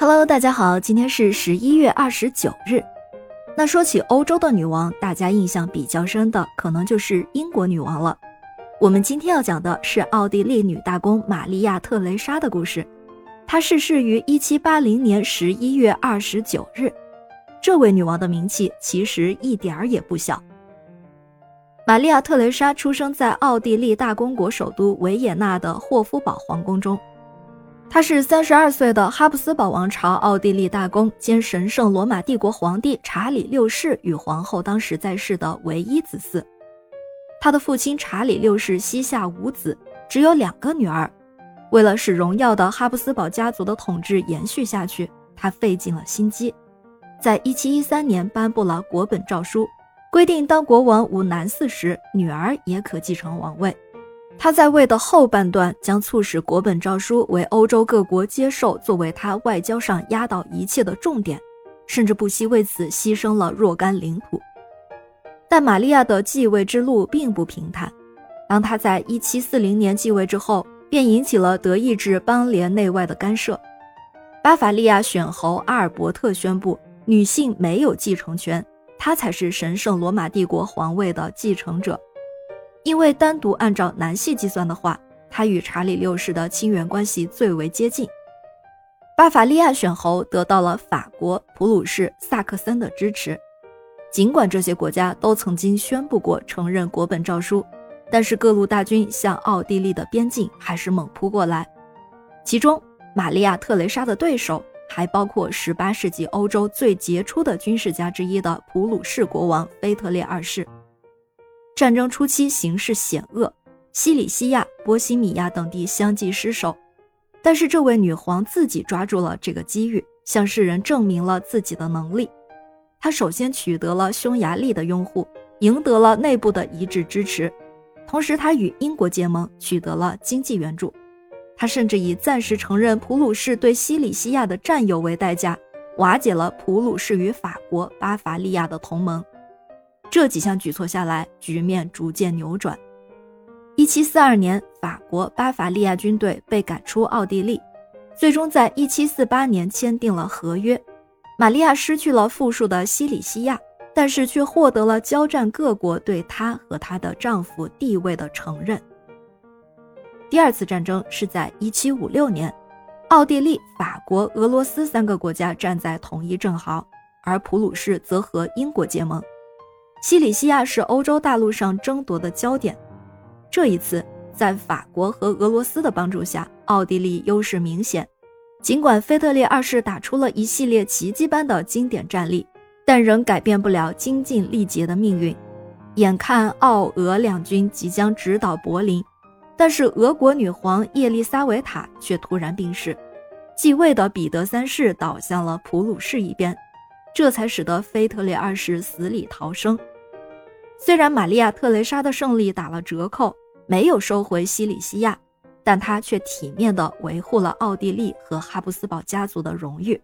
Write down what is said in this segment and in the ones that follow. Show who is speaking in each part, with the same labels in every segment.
Speaker 1: Hello，大家好，今天是十一月二十九日。那说起欧洲的女王，大家印象比较深的可能就是英国女王了。我们今天要讲的是奥地利女大公玛利亚·特蕾莎的故事。她逝世于一七八零年十一月二十九日。这位女王的名气其实一点儿也不小。玛利亚·特蕾莎出生在奥地利大公国首都维也纳的霍夫堡皇宫中。他是三十二岁的哈布斯堡王朝奥地利大公兼神圣罗马帝国皇帝查理六世与皇后当时在世的唯一子嗣。他的父亲查理六世膝下无子，只有两个女儿。为了使荣耀的哈布斯堡家族的统治延续下去，他费尽了心机，在一七一三年颁布了国本诏书，规定当国王无男嗣时，女儿也可继承王位。他在位的后半段将促使国本诏书为欧洲各国接受作为他外交上压倒一切的重点，甚至不惜为此牺牲了若干领土。但玛利亚的继位之路并不平坦。当他在1740年继位之后，便引起了德意志邦联内外的干涉。巴伐利亚选侯阿尔伯特宣布，女性没有继承权，她才是神圣罗马帝国皇位的继承者。因为单独按照男系计算的话，他与查理六世的亲缘关系最为接近。巴伐利亚选侯得到了法国、普鲁士、萨克森的支持。尽管这些国家都曾经宣布过承认国本诏书，但是各路大军向奥地利的边境还是猛扑过来。其中，玛利亚·特蕾莎的对手还包括18世纪欧洲最杰出的军事家之一的普鲁士国王腓特烈二世。战争初期形势险恶，西里西亚、波西米亚等地相继失守。但是这位女皇自己抓住了这个机遇，向世人证明了自己的能力。她首先取得了匈牙利的拥护，赢得了内部的一致支持。同时，她与英国结盟，取得了经济援助。她甚至以暂时承认普鲁士对西里西亚的占有为代价，瓦解了普鲁士与法国、巴伐利亚的同盟。这几项举措下来，局面逐渐扭转。一七四二年，法国巴伐利亚军队被赶出奥地利，最终在一七四八年签订了合约。玛利亚失去了富庶的西里西亚，但是却获得了交战各国对她和她的丈夫地位的承认。第二次战争是在一七五六年，奥地利、法国、俄罗斯三个国家站在同一阵号，而普鲁士则和英国结盟。西里西亚是欧洲大陆上争夺的焦点。这一次，在法国和俄罗斯的帮助下，奥地利优势明显。尽管腓特烈二世打出了一系列奇迹般的经典战例，但仍改变不了精尽力竭的命运。眼看奥俄两军即将直捣柏林，但是俄国女皇叶丽莎维塔却突然病逝，继位的彼得三世倒向了普鲁士一边，这才使得腓特烈二世死里逃生。虽然玛利亚·特蕾莎的胜利打了折扣，没有收回西里西亚，但她却体面地维护了奥地利和哈布斯堡家族的荣誉。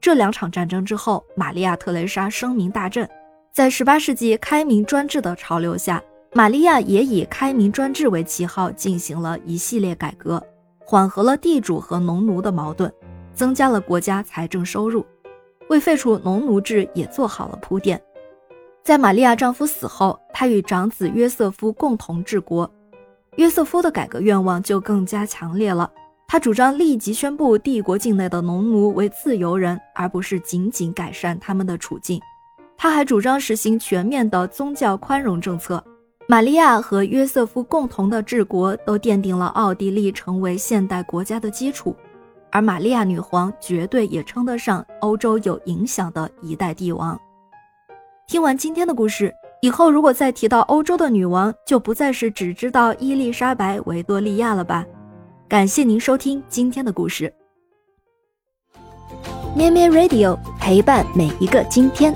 Speaker 1: 这两场战争之后，玛利亚·特蕾莎声名大振。在18世纪开明专制的潮流下，玛利亚也以开明专制为旗号进行了一系列改革，缓和了地主和农奴的矛盾，增加了国家财政收入，为废除农奴制也做好了铺垫。在玛利亚丈夫死后，她与长子约瑟夫共同治国。约瑟夫的改革愿望就更加强烈了。他主张立即宣布帝国境内的农奴为自由人，而不是仅仅改善他们的处境。他还主张实行全面的宗教宽容政策。玛利亚和约瑟夫共同的治国，都奠定了奥地利成为现代国家的基础。而玛利亚女皇绝对也称得上欧洲有影响的一代帝王。听完今天的故事以后，如果再提到欧洲的女王，就不再是只知道伊丽莎白·维多利亚了吧？感谢您收听今天的故事。咩咩 Radio 陪伴每一个今天。